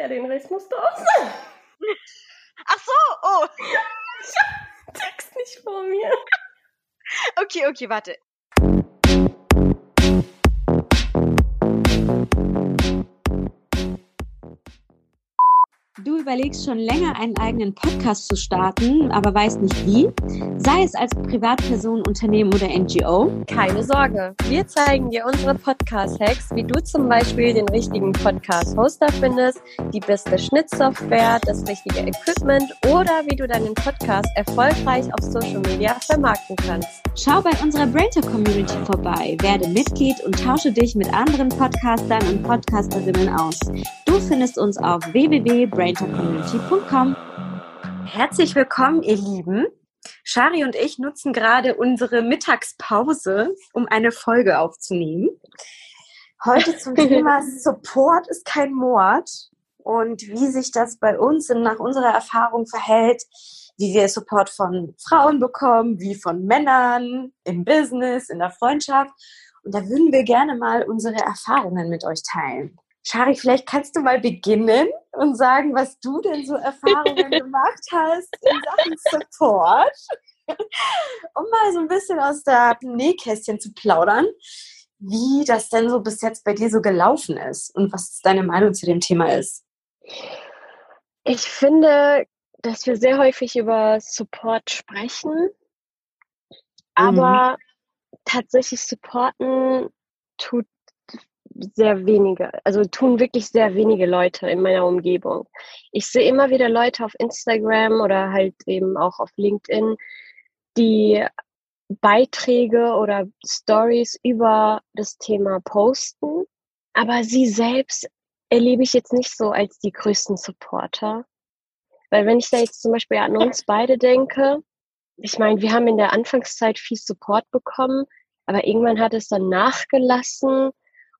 Ja, den Rest musst du auch sagen. Ach so, oh. Ich hab den Text nicht vor mir. Okay, okay, warte. Du überlegst schon länger, einen eigenen Podcast zu starten, aber weißt nicht wie? Sei es als Privatperson, Unternehmen oder NGO? Keine Sorge, wir zeigen dir unsere Podcast-Hacks, wie du zum Beispiel den richtigen Podcast-Hoster findest, die beste Schnittsoftware, das richtige Equipment oder wie du deinen Podcast erfolgreich auf Social Media vermarkten kannst. Schau bei unserer Brainter Community vorbei, werde Mitglied und tausche dich mit anderen Podcastern und Podcasterinnen aus. Du findest uns auf www.braintercommunity.com. Herzlich willkommen, ihr Lieben. Shari und ich nutzen gerade unsere Mittagspause, um eine Folge aufzunehmen. Heute zum Thema Support ist kein Mord und wie sich das bei uns nach unserer Erfahrung verhält, wie wir Support von Frauen bekommen, wie von Männern im Business, in der Freundschaft. Und da würden wir gerne mal unsere Erfahrungen mit euch teilen. Shari, vielleicht kannst du mal beginnen und sagen, was du denn so Erfahrungen gemacht hast in Sachen Support, um mal so ein bisschen aus der Nähkästchen zu plaudern, wie das denn so bis jetzt bei dir so gelaufen ist und was deine Meinung zu dem Thema ist. Ich finde, dass wir sehr häufig über Support sprechen, aber mhm. tatsächlich supporten tut sehr wenige, also tun wirklich sehr wenige Leute in meiner Umgebung. Ich sehe immer wieder Leute auf Instagram oder halt eben auch auf LinkedIn, die Beiträge oder Stories über das Thema posten, aber sie selbst erlebe ich jetzt nicht so als die größten Supporter. Weil wenn ich da jetzt zum Beispiel an uns beide denke, ich meine, wir haben in der Anfangszeit viel Support bekommen, aber irgendwann hat es dann nachgelassen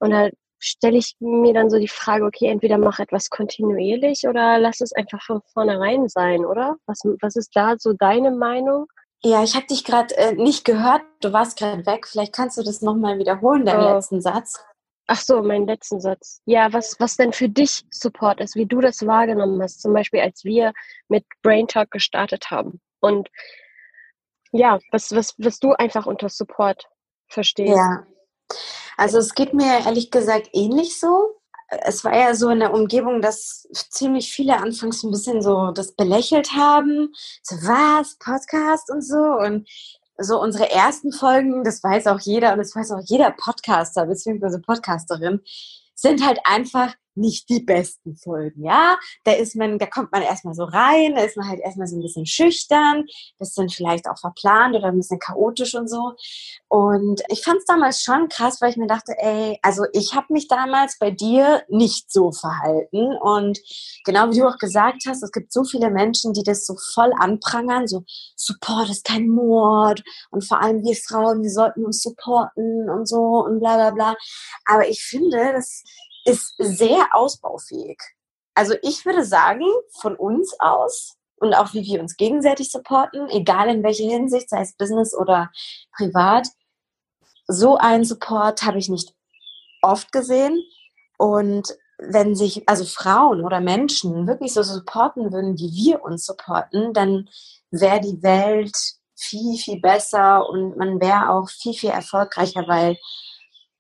und da stelle ich mir dann so die Frage, okay, entweder mach etwas kontinuierlich oder lass es einfach von vornherein sein, oder? Was, was ist da so deine Meinung? Ja, ich habe dich gerade äh, nicht gehört. Du warst gerade weg. Vielleicht kannst du das nochmal wiederholen, deinen oh. letzten Satz. Ach so, meinen letzten Satz. Ja, was, was denn für dich Support ist, wie du das wahrgenommen hast. Zum Beispiel, als wir mit Brain Talk gestartet haben. Und ja, was, was, was du einfach unter Support verstehst. Ja, also es geht mir ehrlich gesagt ähnlich so. Es war ja so in der Umgebung, dass ziemlich viele anfangs ein bisschen so das belächelt haben. So, was? Podcast und so. Und so unsere ersten Folgen, das weiß auch jeder und das weiß auch jeder Podcaster bzw. Podcasterin, sind halt einfach nicht die besten Folgen, ja. Da ist man, da kommt man erstmal so rein, da ist man halt erstmal so ein bisschen schüchtern, bisschen vielleicht auch verplant oder ein bisschen chaotisch und so. Und ich fand es damals schon krass, weil ich mir dachte, ey, also ich habe mich damals bei dir nicht so verhalten. Und genau wie du auch gesagt hast, es gibt so viele Menschen, die das so voll anprangern, so Support ist kein Mord und vor allem wir Frauen, wir sollten uns supporten und so und bla bla bla. Aber ich finde, das ist sehr ausbaufähig. Also ich würde sagen, von uns aus und auch wie wir uns gegenseitig supporten, egal in welcher Hinsicht, sei es Business oder privat, so einen Support habe ich nicht oft gesehen. Und wenn sich also Frauen oder Menschen wirklich so supporten würden, wie wir uns supporten, dann wäre die Welt viel, viel besser und man wäre auch viel, viel erfolgreicher, weil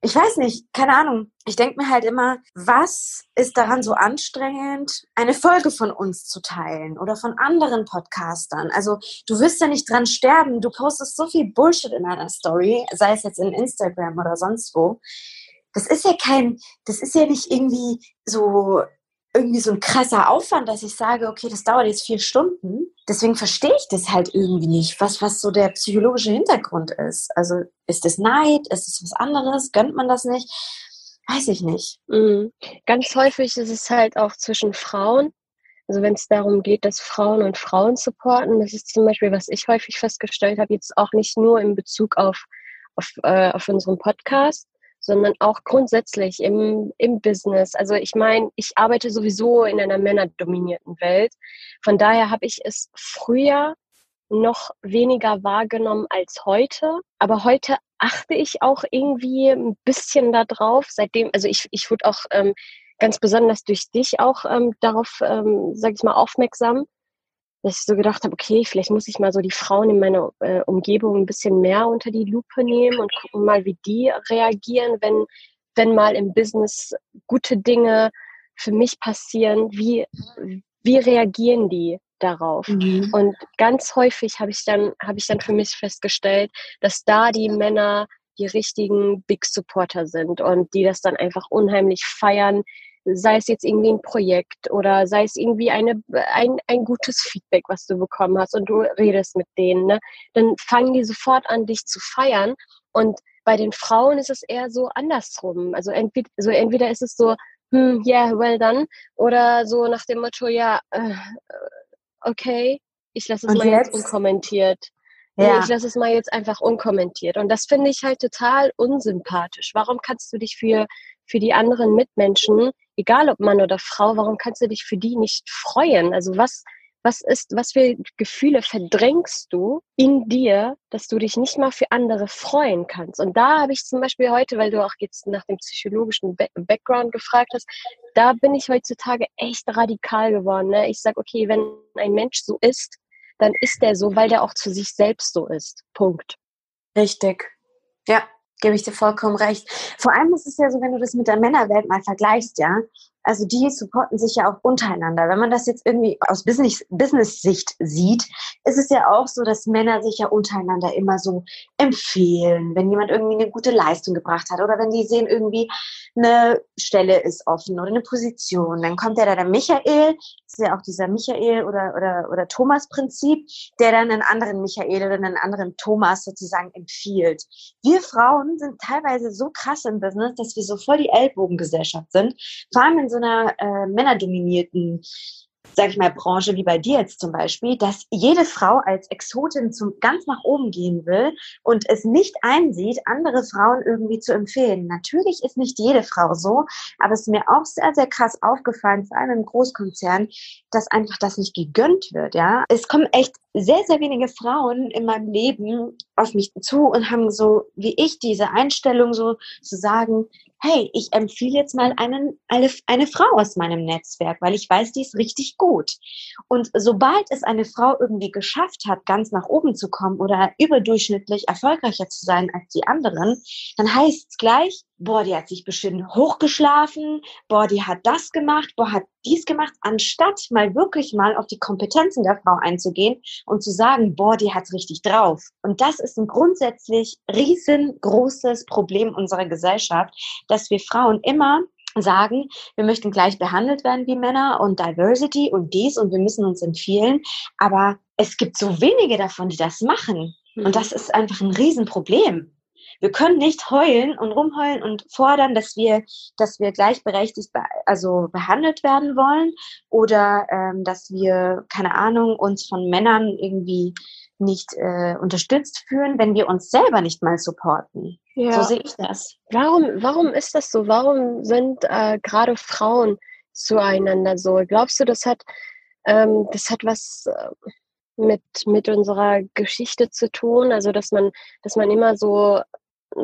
ich weiß nicht, keine Ahnung. Ich denke mir halt immer, was ist daran so anstrengend, eine Folge von uns zu teilen oder von anderen Podcastern? Also du wirst ja nicht dran sterben. Du postest so viel Bullshit in einer Story, sei es jetzt in Instagram oder sonst wo. Das ist ja kein, das ist ja nicht irgendwie so irgendwie so ein krasser Aufwand, dass ich sage, okay, das dauert jetzt vier Stunden. Deswegen verstehe ich das halt irgendwie nicht, was, was so der psychologische Hintergrund ist. Also ist es Neid? Ist es was anderes? Gönnt man das nicht? Weiß ich nicht. Mhm. Ganz häufig ist es halt auch zwischen Frauen. Also wenn es darum geht, dass Frauen und Frauen supporten, das ist zum Beispiel, was ich häufig festgestellt habe, jetzt auch nicht nur in Bezug auf, auf, äh, auf unseren Podcast, sondern auch grundsätzlich im, im Business. Also ich meine, ich arbeite sowieso in einer männerdominierten Welt. Von daher habe ich es früher noch weniger wahrgenommen als heute. Aber heute achte ich auch irgendwie ein bisschen darauf, seitdem, also ich, ich wurde auch ähm, ganz besonders durch dich auch ähm, darauf, ähm, sag ich mal, aufmerksam, dass ich so gedacht habe, okay, vielleicht muss ich mal so die Frauen in meiner äh, Umgebung ein bisschen mehr unter die Lupe nehmen und gucken mal, wie die reagieren, wenn, wenn mal im Business gute Dinge für mich passieren, wie, wie reagieren die darauf? Mhm. Und ganz häufig habe ich dann, habe ich dann für mich festgestellt, dass da die Männer die richtigen Big Supporter sind und die das dann einfach unheimlich feiern, sei es jetzt irgendwie ein Projekt oder sei es irgendwie eine, ein, ein gutes Feedback, was du bekommen hast und du redest mit denen, ne? dann fangen die sofort an, dich zu feiern. Und bei den Frauen ist es eher so andersrum. Also entweder, also entweder ist es so, hm, yeah, well done, oder so nach dem Motto, ja, äh, okay, ich lasse es und mal jetzt? jetzt unkommentiert. Ja. Ich lasse es mal jetzt einfach unkommentiert. Und das finde ich halt total unsympathisch. Warum kannst du dich für, für die anderen Mitmenschen egal ob Mann oder Frau, warum kannst du dich für die nicht freuen? Also was, was ist, was für Gefühle verdrängst du in dir, dass du dich nicht mal für andere freuen kannst? Und da habe ich zum Beispiel heute, weil du auch jetzt nach dem psychologischen Background gefragt hast, da bin ich heutzutage echt radikal geworden. Ne? Ich sage, okay, wenn ein Mensch so ist, dann ist der so, weil der auch zu sich selbst so ist. Punkt. Richtig. Ja, gebe ich dir vollkommen recht. Vor allem ist es ja so, wenn du das mit der Männerwelt mal vergleichst, ja, also die supporten sich ja auch untereinander. Wenn man das jetzt irgendwie aus Business, Business-Sicht sieht, ist es ja auch so, dass Männer sich ja untereinander immer so empfehlen, wenn jemand irgendwie eine gute Leistung gebracht hat oder wenn die sehen irgendwie eine Stelle ist offen oder eine Position, dann kommt ja da der Michael, das ist ja auch dieser Michael oder, oder, oder Thomas-Prinzip, der dann einen anderen Michael oder einen anderen Thomas sozusagen empfiehlt. Wir Frauen sind teilweise so krass im Business, dass wir so voll die Ellbogengesellschaft sind, vor allem in so einer äh, männerdominierten sag ich mal, Branche wie bei dir jetzt zum Beispiel, dass jede Frau als Exotin zum, ganz nach oben gehen will und es nicht einsieht, andere Frauen irgendwie zu empfehlen. Natürlich ist nicht jede Frau so, aber es ist mir auch sehr, sehr krass aufgefallen, vor allem im Großkonzern, dass einfach das nicht gegönnt wird, ja. Es kommen echt sehr, sehr wenige Frauen in meinem Leben auf mich zu und haben so, wie ich, diese Einstellung so zu sagen, hey, ich empfehle jetzt mal einen, eine, eine Frau aus meinem Netzwerk, weil ich weiß, die ist richtig gut. Und sobald es eine Frau irgendwie geschafft hat, ganz nach oben zu kommen oder überdurchschnittlich erfolgreicher zu sein als die anderen, dann heißt es gleich, boah, die hat sich bestimmt hochgeschlafen, boah, die hat das gemacht, boah, hat dies gemacht, anstatt mal wirklich mal auf die Kompetenzen der Frau einzugehen und zu sagen, boah, die hat's richtig drauf. Und das ist ein grundsätzlich riesengroßes Problem unserer Gesellschaft, dass wir Frauen immer sagen, wir möchten gleich behandelt werden wie Männer und Diversity und dies und wir müssen uns empfehlen. Aber es gibt so wenige davon, die das machen. Und mhm. das ist einfach ein Riesenproblem. Wir können nicht heulen und rumheulen und fordern, dass wir, dass wir gleichberechtigt be also behandelt werden wollen oder ähm, dass wir, keine Ahnung, uns von Männern irgendwie nicht äh, unterstützt fühlen, wenn wir uns selber nicht mal supporten. Ja. So sehe ich das. Warum, warum ist das so? Warum sind äh, gerade Frauen zueinander so? Glaubst du, das hat, ähm, das hat was äh, mit, mit unserer Geschichte zu tun? Also, dass man, dass man immer so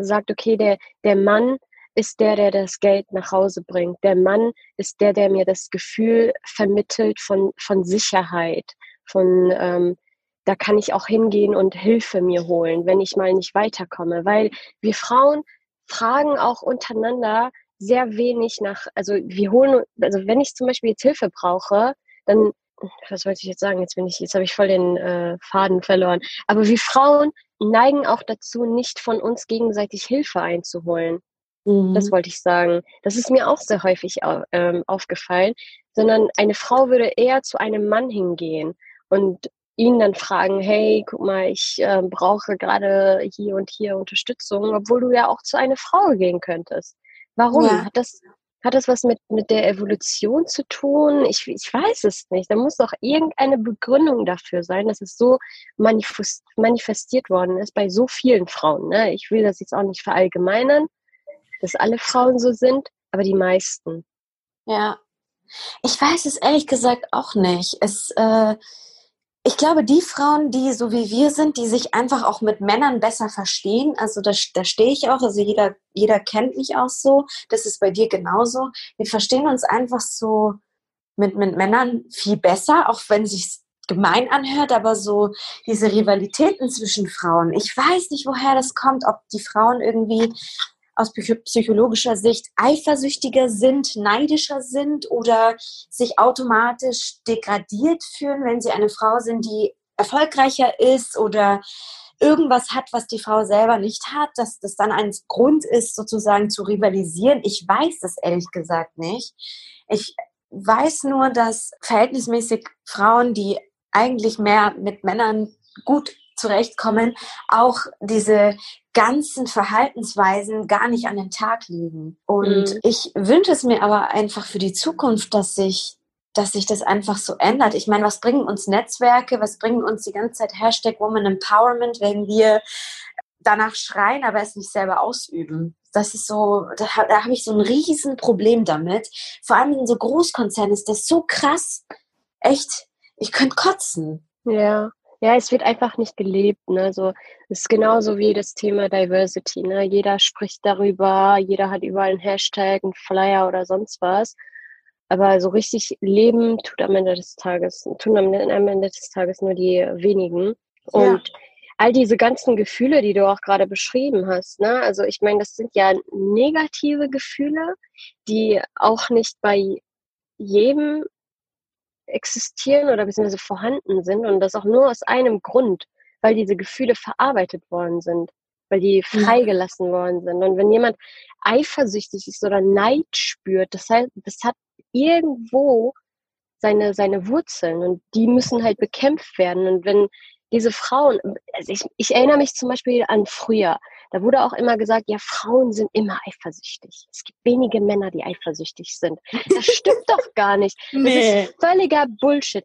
sagt, okay, der, der Mann ist der, der das Geld nach Hause bringt. Der Mann ist der, der mir das Gefühl vermittelt von, von Sicherheit, von ähm, da kann ich auch hingehen und Hilfe mir holen, wenn ich mal nicht weiterkomme. Weil wir Frauen fragen auch untereinander sehr wenig nach, also wir holen, also wenn ich zum Beispiel jetzt Hilfe brauche, dann, was wollte ich jetzt sagen, jetzt bin ich, jetzt habe ich voll den äh, Faden verloren. Aber wir Frauen neigen auch dazu, nicht von uns gegenseitig Hilfe einzuholen. Mhm. Das wollte ich sagen. Das ist mir auch sehr häufig ähm, aufgefallen, sondern eine Frau würde eher zu einem Mann hingehen und ihn dann fragen, hey, guck mal, ich äh, brauche gerade hier und hier Unterstützung, obwohl du ja auch zu einer Frau gehen könntest. Warum? Ja. Hat das hat das was mit, mit der Evolution zu tun? Ich, ich weiß es nicht. Da muss doch irgendeine Begründung dafür sein, dass es so manifest, manifestiert worden ist bei so vielen Frauen. Ne? Ich will das jetzt auch nicht verallgemeinern, dass alle Frauen so sind, aber die meisten. Ja. Ich weiß es ehrlich gesagt auch nicht. Es, äh, ich glaube, die Frauen, die so wie wir sind, die sich einfach auch mit Männern besser verstehen, also da, da stehe ich auch, also jeder, jeder kennt mich auch so, das ist bei dir genauso. Wir verstehen uns einfach so mit, mit Männern viel besser, auch wenn sich gemein anhört, aber so diese Rivalitäten zwischen Frauen. Ich weiß nicht, woher das kommt, ob die Frauen irgendwie aus psychologischer Sicht eifersüchtiger sind, neidischer sind oder sich automatisch degradiert fühlen, wenn sie eine Frau sind, die erfolgreicher ist oder irgendwas hat, was die Frau selber nicht hat, dass das dann ein Grund ist, sozusagen zu rivalisieren. Ich weiß das ehrlich gesagt nicht. Ich weiß nur, dass verhältnismäßig Frauen, die eigentlich mehr mit Männern gut zurechtkommen, auch diese ganzen Verhaltensweisen gar nicht an den Tag legen. Und mhm. ich wünsche es mir aber einfach für die Zukunft, dass sich dass sich das einfach so ändert. Ich meine, was bringen uns Netzwerke, was bringen uns die ganze Zeit Hashtag Woman Empowerment, wenn wir danach schreien, aber es nicht selber ausüben. Das ist so, da, da habe ich so ein riesen Problem damit. Vor allem in so Großkonzernen ist das so krass. Echt, ich könnte kotzen. Ja. Ja, es wird einfach nicht gelebt. Ne? So, es ist genauso wie das Thema Diversity. Ne? Jeder spricht darüber, jeder hat überall einen Hashtag, einen Flyer oder sonst was. Aber so richtig leben tut am Ende des Tages, tun am, Ende des Tages nur die wenigen. Und ja. all diese ganzen Gefühle, die du auch gerade beschrieben hast, ne? Also ich meine, das sind ja negative Gefühle, die auch nicht bei jedem existieren oder beziehungsweise vorhanden sind und das auch nur aus einem Grund, weil diese Gefühle verarbeitet worden sind, weil die freigelassen worden sind. Und wenn jemand eifersüchtig ist oder Neid spürt, das heißt, das hat irgendwo seine, seine Wurzeln und die müssen halt bekämpft werden. Und wenn diese Frauen, also ich, ich erinnere mich zum Beispiel an früher, da wurde auch immer gesagt, ja, Frauen sind immer eifersüchtig. Es gibt wenige Männer, die eifersüchtig sind. Das stimmt doch gar nicht. Das nee. ist völliger Bullshit.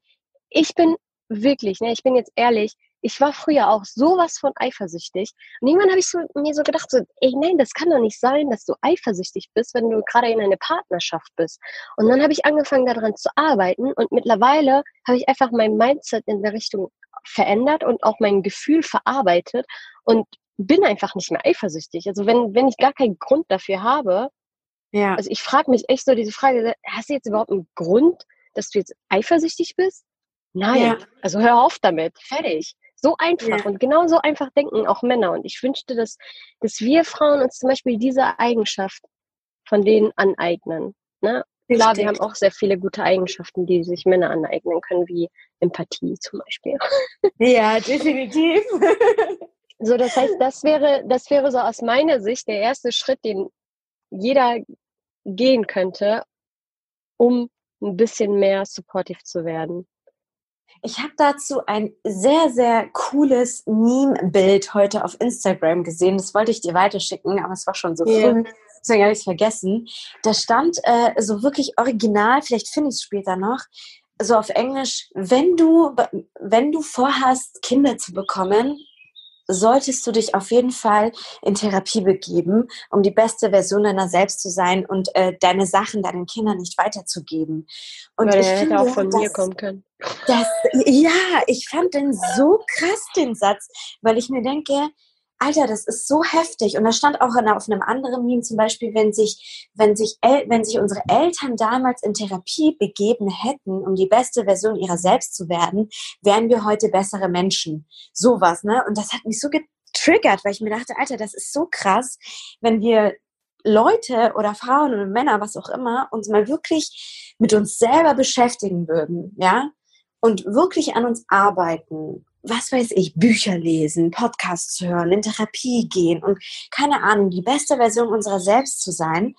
Ich bin wirklich, ne, ich bin jetzt ehrlich, ich war früher auch sowas von eifersüchtig. Und irgendwann habe ich so, mir so gedacht, so, ey, nein, das kann doch nicht sein, dass du eifersüchtig bist, wenn du gerade in einer Partnerschaft bist. Und dann habe ich angefangen, daran zu arbeiten. Und mittlerweile habe ich einfach mein Mindset in der Richtung verändert und auch mein Gefühl verarbeitet und bin einfach nicht mehr eifersüchtig. Also wenn, wenn ich gar keinen Grund dafür habe, ja. also ich frage mich echt so diese Frage, hast du jetzt überhaupt einen Grund, dass du jetzt eifersüchtig bist? Nein. Ja. Also hör auf damit. Fertig. So einfach. Ja. Und genau so einfach denken auch Männer. Und ich wünschte, dass, dass wir Frauen uns zum Beispiel diese Eigenschaft von denen aneignen. Ne? Klar, wir haben auch sehr viele gute Eigenschaften, die sich Männer aneignen können, wie Empathie zum Beispiel. Ja, definitiv. So, das heißt, das wäre, das wäre so aus meiner Sicht der erste Schritt, den jeder gehen könnte, um ein bisschen mehr supportive zu werden. Ich habe dazu ein sehr, sehr cooles Meme-Bild heute auf Instagram gesehen. Das wollte ich dir weiterschicken, aber es war schon so yeah. früh, deswegen habe ich es vergessen. Da stand äh, so wirklich original, vielleicht finde ich es später noch, so auf Englisch, wenn du, wenn du vorhast, Kinder zu bekommen, solltest du dich auf jeden Fall in Therapie begeben, um die beste Version deiner selbst zu sein und äh, deine Sachen deinen Kindern nicht weiterzugeben. Und Weil ich hätte finde, auch von dass, mir kommen können. Das, ja, ich fand den so krass, den Satz, weil ich mir denke, Alter, das ist so heftig. Und da stand auch auf einem anderen Meme zum Beispiel, wenn sich, wenn sich, wenn sich unsere Eltern damals in Therapie begeben hätten, um die beste Version ihrer selbst zu werden, wären wir heute bessere Menschen. Sowas, ne? Und das hat mich so getriggert, weil ich mir dachte, Alter, das ist so krass, wenn wir Leute oder Frauen oder Männer, was auch immer, uns mal wirklich mit uns selber beschäftigen würden, ja? Und wirklich an uns arbeiten was weiß ich, Bücher lesen, Podcasts hören, in Therapie gehen und keine Ahnung, die beste Version unserer selbst zu sein,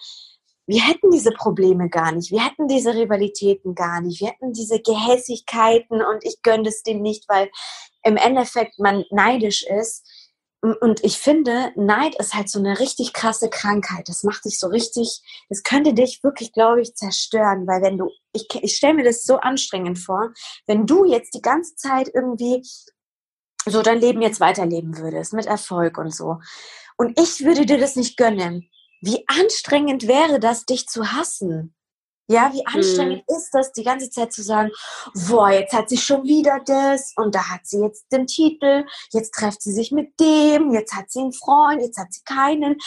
wir hätten diese Probleme gar nicht, wir hätten diese Rivalitäten gar nicht, wir hätten diese Gehässigkeiten und ich gönne es dem nicht, weil im Endeffekt man neidisch ist. Und ich finde, Neid ist halt so eine richtig krasse Krankheit. Das macht dich so richtig, das könnte dich wirklich, glaube ich, zerstören, weil wenn du, ich, ich stelle mir das so anstrengend vor, wenn du jetzt die ganze Zeit irgendwie so dein Leben jetzt weiterleben würdest, mit Erfolg und so. Und ich würde dir das nicht gönnen. Wie anstrengend wäre das, dich zu hassen? Ja, wie anstrengend mhm. ist das, die ganze Zeit zu sagen, boah, jetzt hat sie schon wieder das und da hat sie jetzt den Titel, jetzt trefft sie sich mit dem, jetzt hat sie einen Freund, jetzt hat sie keinen.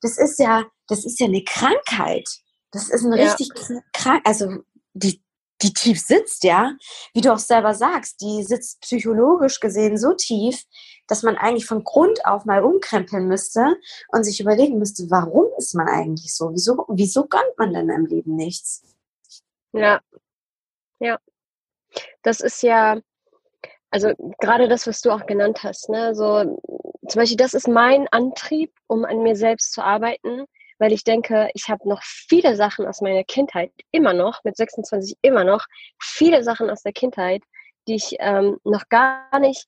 Das ist ja, das ist ja eine Krankheit. Das ist ein ja. richtig krank, also die, die tief sitzt, ja, wie du auch selber sagst, die sitzt psychologisch gesehen so tief, dass man eigentlich von Grund auf mal umkrempeln müsste und sich überlegen müsste, warum ist man eigentlich so? Wieso, wieso gönnt man denn im Leben nichts? Ja, ja. Das ist ja, also gerade das, was du auch genannt hast, ne, so zum Beispiel, das ist mein Antrieb, um an mir selbst zu arbeiten, weil ich denke, ich habe noch viele Sachen aus meiner Kindheit, immer noch, mit 26 immer noch, viele Sachen aus der Kindheit, die ich ähm, noch gar nicht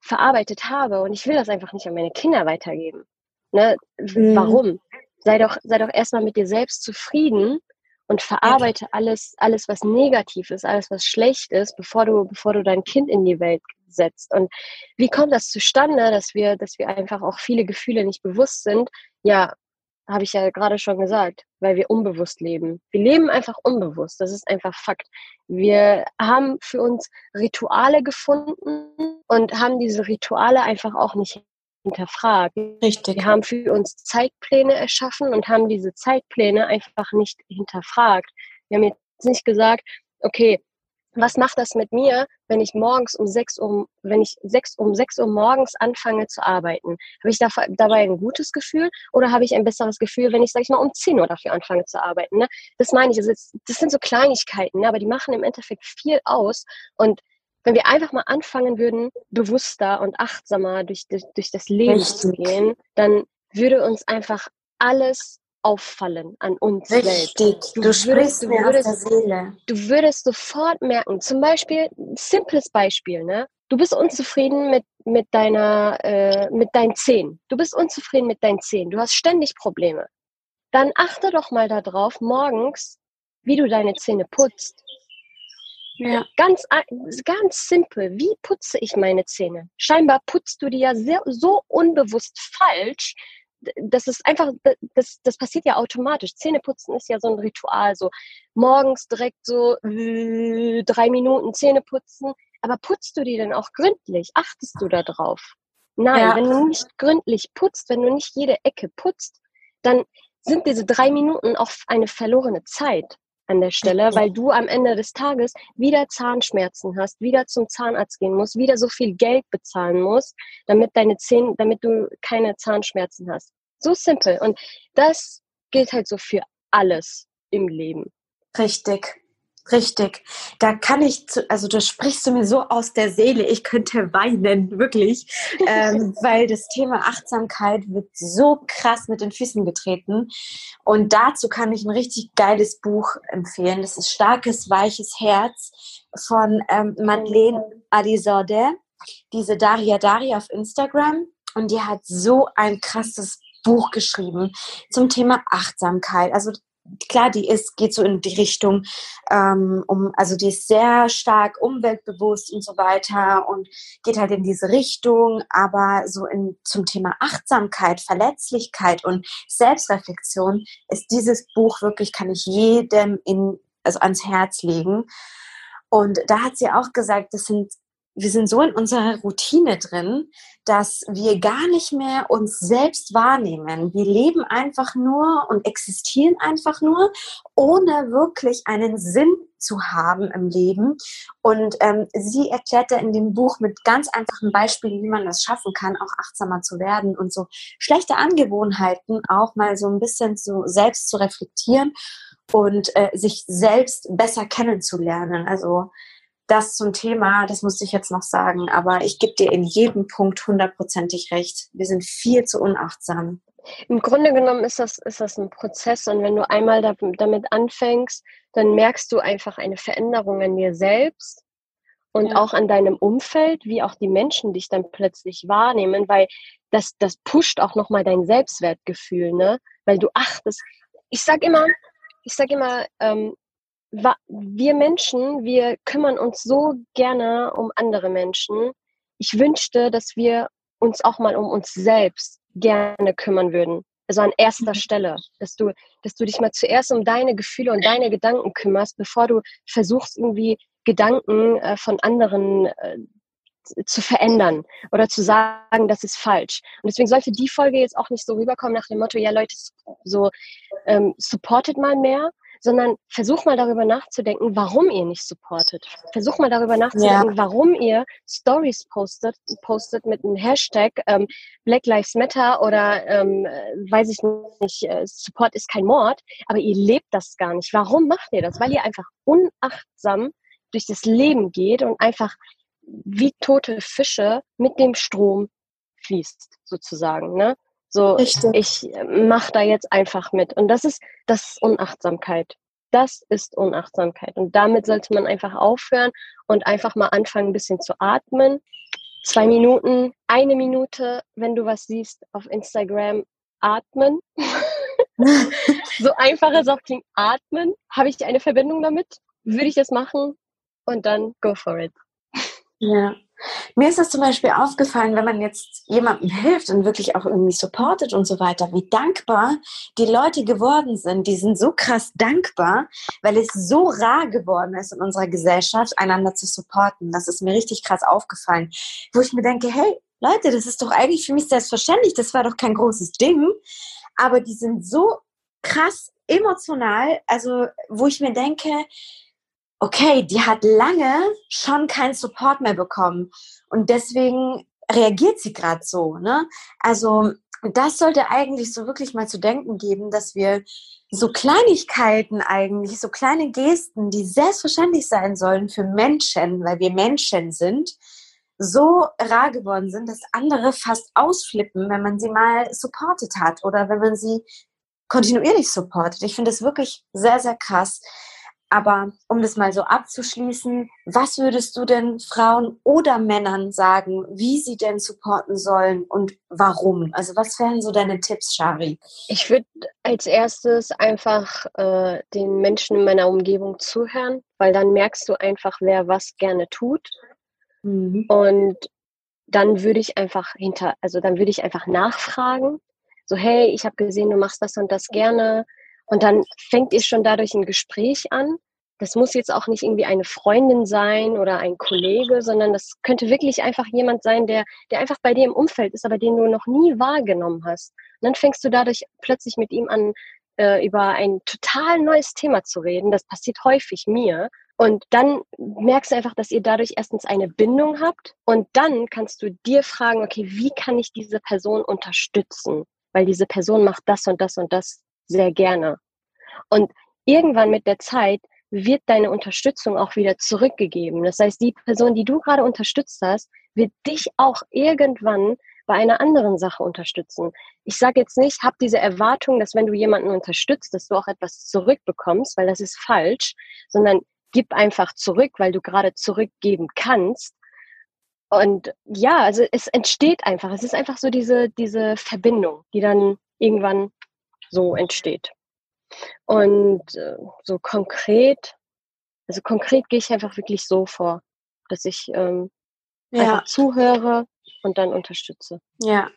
verarbeitet habe und ich will das einfach nicht an meine Kinder weitergeben. Ne? Mhm. Warum? Sei doch, sei doch erstmal mit dir selbst zufrieden und verarbeite alles, alles, was negativ ist, alles, was schlecht ist, bevor du, bevor du dein Kind in die Welt setzt. Und wie kommt das zustande, dass wir, dass wir einfach auch viele Gefühle nicht bewusst sind? Ja, habe ich ja gerade schon gesagt, weil wir unbewusst leben. Wir leben einfach unbewusst. Das ist einfach Fakt. Wir haben für uns Rituale gefunden und haben diese Rituale einfach auch nicht hinterfragt. Richtig. Wir haben für uns Zeitpläne erschaffen und haben diese Zeitpläne einfach nicht hinterfragt. Wir haben jetzt nicht gesagt, okay, was macht das mit mir, wenn ich morgens um sechs Uhr, wenn ich sechs, um sechs Uhr morgens anfange zu arbeiten? Habe ich dabei ein gutes Gefühl oder habe ich ein besseres Gefühl, wenn ich, sag ich mal, um zehn Uhr dafür anfange zu arbeiten? Ne? Das meine ich, das, das sind so Kleinigkeiten, ne? aber die machen im Endeffekt viel aus. Und wenn wir einfach mal anfangen würden, bewusster und achtsamer durch, durch, durch das Leben Richtig. zu gehen, dann würde uns einfach alles auffallen an uns Richtig. selbst. Du, du sprichst du würdest, aus der Seele. Du würdest sofort merken, zum Beispiel, simples Beispiel, ne? Du bist unzufrieden mit, mit deiner, äh, mit deinen Zähnen. Du bist unzufrieden mit deinen Zähnen. Du hast ständig Probleme. Dann achte doch mal darauf, morgens, wie du deine Zähne putzt. Ja. Ganz, ganz simpel. Wie putze ich meine Zähne? Scheinbar putzt du die ja sehr, so unbewusst falsch, das ist einfach, das, das passiert ja automatisch. Zähneputzen ist ja so ein Ritual, so morgens direkt so äh, drei Minuten Zähne putzen. Aber putzt du die denn auch gründlich? Achtest du da drauf? Nein, ja. wenn du nicht gründlich putzt, wenn du nicht jede Ecke putzt, dann sind diese drei Minuten auch eine verlorene Zeit an der Stelle, weil du am Ende des Tages wieder Zahnschmerzen hast, wieder zum Zahnarzt gehen musst, wieder so viel Geld bezahlen musst, damit deine Zähne, damit du keine Zahnschmerzen hast. So simpel. Und das gilt halt so für alles im Leben. Richtig. Richtig. Da kann ich, zu, also da sprichst du mir so aus der Seele. Ich könnte weinen, wirklich, ähm, weil das Thema Achtsamkeit wird so krass mit den Füßen getreten. Und dazu kann ich ein richtig geiles Buch empfehlen. Das ist Starkes, weiches Herz von ähm, Madeleine Alizadeh, diese Daria Daria auf Instagram. Und die hat so ein krasses Buch geschrieben zum Thema Achtsamkeit. Also klar, die ist, geht so in die Richtung, ähm, um, also die ist sehr stark umweltbewusst und so weiter und geht halt in diese Richtung, aber so in, zum Thema Achtsamkeit, Verletzlichkeit und Selbstreflexion ist dieses Buch wirklich, kann ich jedem in, also ans Herz legen. Und da hat sie auch gesagt, das sind wir sind so in unserer Routine drin, dass wir gar nicht mehr uns selbst wahrnehmen. Wir leben einfach nur und existieren einfach nur, ohne wirklich einen Sinn zu haben im Leben. Und ähm, sie erklärt da in dem Buch mit ganz einfachen Beispielen, wie man das schaffen kann, auch achtsamer zu werden und so schlechte Angewohnheiten auch mal so ein bisschen zu, selbst zu reflektieren und äh, sich selbst besser kennenzulernen. Also das zum Thema, das musste ich jetzt noch sagen, aber ich gebe dir in jedem Punkt hundertprozentig recht. Wir sind viel zu unachtsam. Im Grunde genommen ist das, ist das ein Prozess und wenn du einmal damit anfängst, dann merkst du einfach eine Veränderung an dir selbst und ja. auch an deinem Umfeld, wie auch die Menschen dich dann plötzlich wahrnehmen, weil das, das pusht auch nochmal dein Selbstwertgefühl, ne? Weil du achtest. Ich sag immer, ich sag immer, ähm, wir Menschen, wir kümmern uns so gerne um andere Menschen. Ich wünschte, dass wir uns auch mal um uns selbst gerne kümmern würden. also an erster Stelle, dass du, dass du dich mal zuerst um deine Gefühle und deine Gedanken kümmerst, bevor du versuchst, irgendwie Gedanken äh, von anderen äh, zu verändern oder zu sagen, das ist falsch. Und deswegen sollte die Folge jetzt auch nicht so rüberkommen nach dem Motto, ja Leute, so ähm, supportet mal mehr, sondern versuch mal darüber nachzudenken, warum ihr nicht supportet. Versuch mal darüber nachzudenken, ja. warum ihr Stories postet, postet mit einem Hashtag ähm, Black Lives Matter oder ähm, weiß ich nicht, äh, Support ist kein Mord, aber ihr lebt das gar nicht. Warum macht ihr das? Weil ihr einfach unachtsam durch das Leben geht und einfach wie tote Fische mit dem Strom fließt, sozusagen. Ne? So, Richtig. ich mache da jetzt einfach mit. Und das ist, das ist Unachtsamkeit. Das ist Unachtsamkeit. Und damit sollte man einfach aufhören und einfach mal anfangen, ein bisschen zu atmen. Zwei Minuten, eine Minute, wenn du was siehst auf Instagram, atmen. so einfach es auch klingt, atmen. Habe ich eine Verbindung damit? Würde ich das machen? Und dann go for it. Ja. Mir ist das zum Beispiel aufgefallen, wenn man jetzt jemandem hilft und wirklich auch irgendwie supportet und so weiter, wie dankbar die Leute geworden sind. Die sind so krass dankbar, weil es so rar geworden ist in unserer Gesellschaft, einander zu supporten. Das ist mir richtig krass aufgefallen. Wo ich mir denke, hey, Leute, das ist doch eigentlich für mich selbstverständlich. Das war doch kein großes Ding. Aber die sind so krass emotional, also wo ich mir denke, okay, die hat lange schon keinen Support mehr bekommen und deswegen reagiert sie gerade so. Ne? Also das sollte eigentlich so wirklich mal zu denken geben, dass wir so Kleinigkeiten eigentlich, so kleine Gesten, die selbstverständlich sein sollen für Menschen, weil wir Menschen sind, so rar geworden sind, dass andere fast ausflippen, wenn man sie mal supportet hat oder wenn man sie kontinuierlich supportet. Ich finde es wirklich sehr, sehr krass. Aber um das mal so abzuschließen, was würdest du denn Frauen oder Männern sagen, wie sie denn supporten sollen und warum? Also was wären so deine Tipps, Shari? Ich würde als erstes einfach äh, den Menschen in meiner Umgebung zuhören, weil dann merkst du einfach, wer was gerne tut. Mhm. Und dann würde ich einfach hinter, also dann würde ich einfach nachfragen. So, hey, ich habe gesehen, du machst das und das gerne und dann fängt ihr schon dadurch ein Gespräch an. Das muss jetzt auch nicht irgendwie eine Freundin sein oder ein Kollege, sondern das könnte wirklich einfach jemand sein, der, der einfach bei dir im Umfeld ist, aber den du noch nie wahrgenommen hast. Und dann fängst du dadurch plötzlich mit ihm an, äh, über ein total neues Thema zu reden. Das passiert häufig mir. Und dann merkst du einfach, dass ihr dadurch erstens eine Bindung habt und dann kannst du dir fragen, okay, wie kann ich diese Person unterstützen? Weil diese Person macht das und das und das sehr gerne. Und irgendwann mit der Zeit wird deine Unterstützung auch wieder zurückgegeben. Das heißt, die Person, die du gerade unterstützt hast, wird dich auch irgendwann bei einer anderen Sache unterstützen. Ich sage jetzt nicht, hab diese Erwartung, dass wenn du jemanden unterstützt, dass du auch etwas zurückbekommst, weil das ist falsch, sondern gib einfach zurück, weil du gerade zurückgeben kannst. Und ja, also es entsteht einfach. Es ist einfach so diese, diese Verbindung, die dann irgendwann so entsteht. Und äh, so konkret, also konkret gehe ich einfach wirklich so vor, dass ich ähm, ja. einfach zuhöre und dann unterstütze. Ja,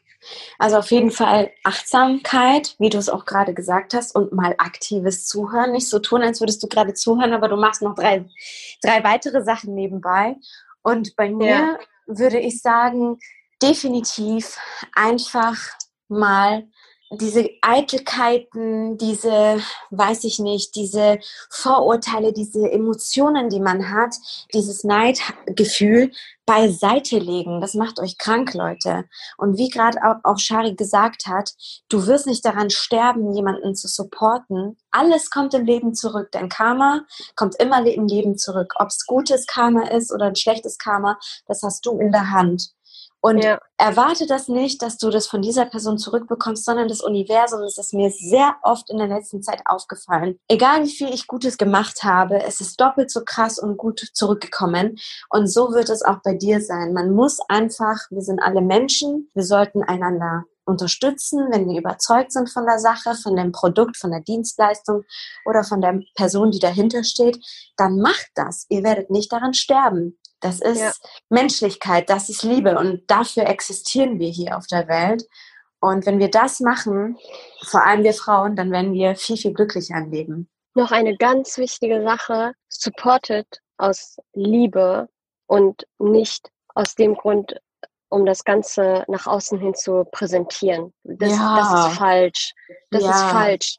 also auf jeden Fall Achtsamkeit, wie du es auch gerade gesagt hast, und mal aktives Zuhören. Nicht so tun, als würdest du gerade zuhören, aber du machst noch drei, drei weitere Sachen nebenbei. Und bei mir ja. würde ich sagen, definitiv einfach mal diese Eitelkeiten, diese, weiß ich nicht, diese Vorurteile, diese Emotionen, die man hat, dieses Neidgefühl beiseite legen. Das macht euch krank, Leute. Und wie gerade auch, Shari gesagt hat, du wirst nicht daran sterben, jemanden zu supporten. Alles kommt im Leben zurück. Dein Karma kommt immer im Leben zurück. Ob es gutes Karma ist oder ein schlechtes Karma, das hast du in der Hand. Und ja. erwarte das nicht, dass du das von dieser Person zurückbekommst, sondern das Universum. Das ist mir sehr oft in der letzten Zeit aufgefallen. Egal wie viel ich Gutes gemacht habe, es ist doppelt so krass und gut zurückgekommen. Und so wird es auch bei dir sein. Man muss einfach, wir sind alle Menschen, wir sollten einander unterstützen, wenn wir überzeugt sind von der Sache, von dem Produkt, von der Dienstleistung oder von der Person, die dahinter steht, dann macht das. Ihr werdet nicht daran sterben. Das ist ja. Menschlichkeit, das ist Liebe und dafür existieren wir hier auf der Welt. Und wenn wir das machen, vor allem wir Frauen, dann werden wir viel, viel glücklicher im Leben. Noch eine ganz wichtige Sache, supported aus Liebe und nicht aus dem Grund, um das Ganze nach außen hin zu präsentieren. Das, Ja. das ist falsch. Das ist Ja. falsch.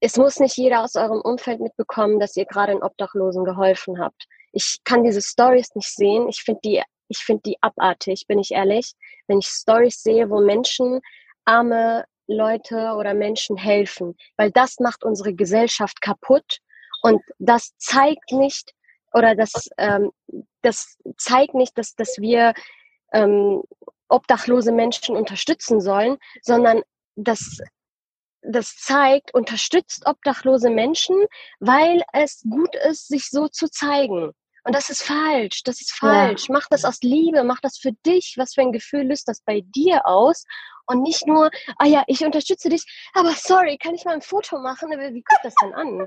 Es muss nicht jeder aus eurem Umfeld mitbekommen, dass ihr gerade einen Obdachlosen geholfen habt. Ich kann diese Stories nicht sehen. Ich finde die, ich finde die abartig, bin ich ehrlich. Wenn ich Stories sehe, wo Menschen, arme Leute oder Menschen helfen, weil das macht unsere Gesellschaft kaputt und das zeigt nicht oder das, ähm, das zeigt nicht, dass, dass wir ähm, obdachlose Menschen unterstützen sollen, sondern das, das zeigt, unterstützt obdachlose Menschen, weil es gut ist, sich so zu zeigen. Und das ist falsch, das ist Ja. falsch. Mach das aus Liebe, mach das für dich. Was für ein Gefühl löst das bei dir aus? Und nicht nur, ah ja, ich unterstütze dich, aber sorry, kann ich mal ein Foto machen? Aber Wie kommt das denn an?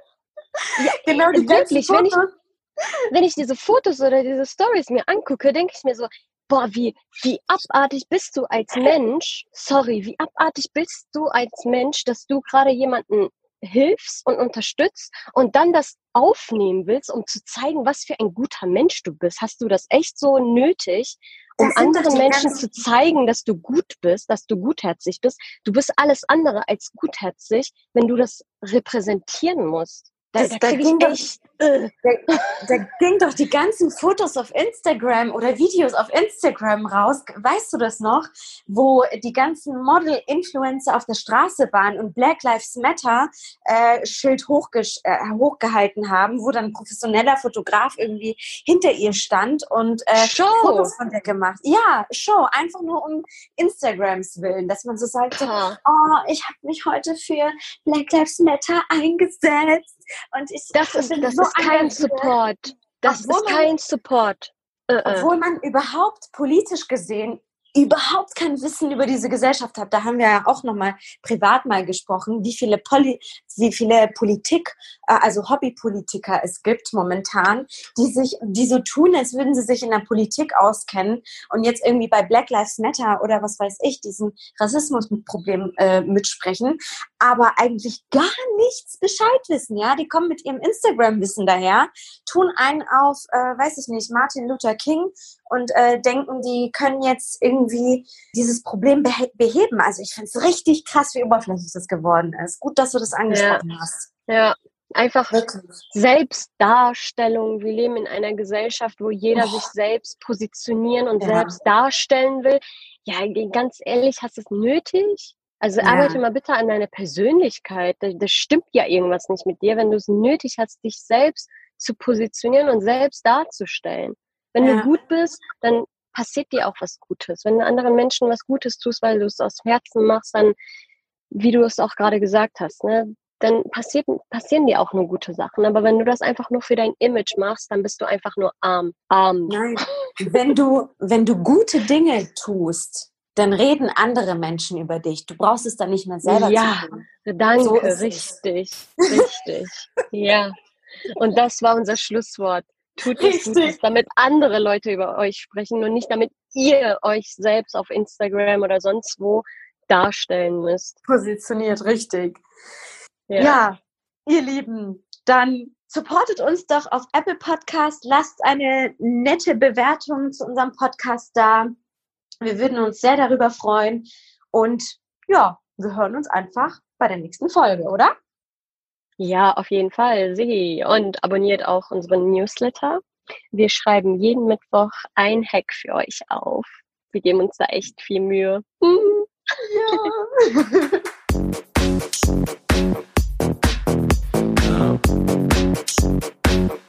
Ja, Genau, die Wirklich, wenn ich- wenn ich diese Fotos oder diese Stories mir angucke, denke ich mir so, boah, wie, wie abartig bist du als Mensch, sorry, wie abartig bist du als Mensch, dass du gerade jemanden hilfst und unterstützt und dann das aufnehmen willst, um zu zeigen, was für ein guter Mensch du bist. Hast du das echt so nötig, um anderen Menschen zu zeigen, dass du gut bist, dass du gutherzig bist? Du bist alles andere als gutherzig, wenn du das repräsentieren musst. Da, Das- da da ging doch- echt... Äh. Da ging doch die ganzen Fotos auf Instagram oder Videos auf Instagram raus. Weißt du das noch? Wo die ganzen Model-Influencer auf der Straße waren und Black Lives Matter äh, Schild hochgesch- äh, hochgehalten haben, wo dann ein professioneller Fotograf irgendwie hinter ihr stand und äh, Show! Fotos von der gemacht. Ja, Show, einfach nur um Instagrams willen, dass man so sagt, oh, ich habe mich heute für Black Lives Matter eingesetzt und ich Das ist, das so ist kein. Support. Das Obwohl ist man- kein Support. Äh, äh. Obwohl man überhaupt politisch gesehen überhaupt kein Wissen über diese Gesellschaft hat. Da haben wir ja auch nochmal privat mal gesprochen, wie viele, Poli wie viele Politik, äh, also Hobbypolitiker es gibt momentan, die sich, die so tun, als würden sie sich in der Politik auskennen und jetzt irgendwie bei Black Lives Matter oder was weiß ich, diesen Rassismusproblem äh, mitsprechen, aber eigentlich gar nichts Bescheid wissen, ja. Die kommen mit ihrem Instagram-Wissen daher, tun einen auf, äh, weiß ich nicht, Martin Luther King und äh, denken, die können jetzt irgendwie dieses Problem behe beheben. Also ich finde es richtig krass, wie oberflächlich das geworden ist. Gut, dass du das angesprochen hast. Ja, einfach Wirklich. Selbstdarstellung. Wir leben in einer Gesellschaft, wo jeder Oh. sich selbst positionieren und Ja. selbst darstellen will. Ja, ganz ehrlich, hast du es nötig? Also Ja. arbeite mal bitte an deiner Persönlichkeit. Da, das stimmt ja irgendwas nicht mit dir, wenn du es nötig hast, dich selbst zu positionieren und selbst darzustellen. Wenn Ja. du gut bist, dann passiert dir auch was Gutes. Wenn du anderen Menschen was Gutes tust, weil du es aus Herzen machst, dann, wie du es auch gerade gesagt hast, ne, dann passiert, passieren dir auch nur gute Sachen. Aber wenn du das einfach nur für dein Image machst, dann bist du einfach nur arm. Arm. Nein, wenn du, wenn du gute Dinge tust, dann reden andere Menschen über dich. Du brauchst es dann nicht mehr selber Ja. zu tun. Danke, So ist es. richtig, richtig. ja. Und das war unser Schlusswort. Tut es damit andere Leute über euch sprechen und nicht damit ihr euch selbst auf Instagram oder sonst wo darstellen müsst. Positioniert, richtig. Ja. ihr Lieben, dann supportet uns doch auf Apple Podcast, lasst eine nette Bewertung zu unserem Podcast da. Wir würden uns sehr darüber freuen. Und ja, wir hören uns einfach bei der nächsten Folge, oder? Ja, auf jeden Fall, Sigi. Und abonniert auch unseren Newsletter. Wir schreiben jeden Mittwoch ein Hack für euch auf. Wir geben uns da echt viel Mühe. Hm. Ja.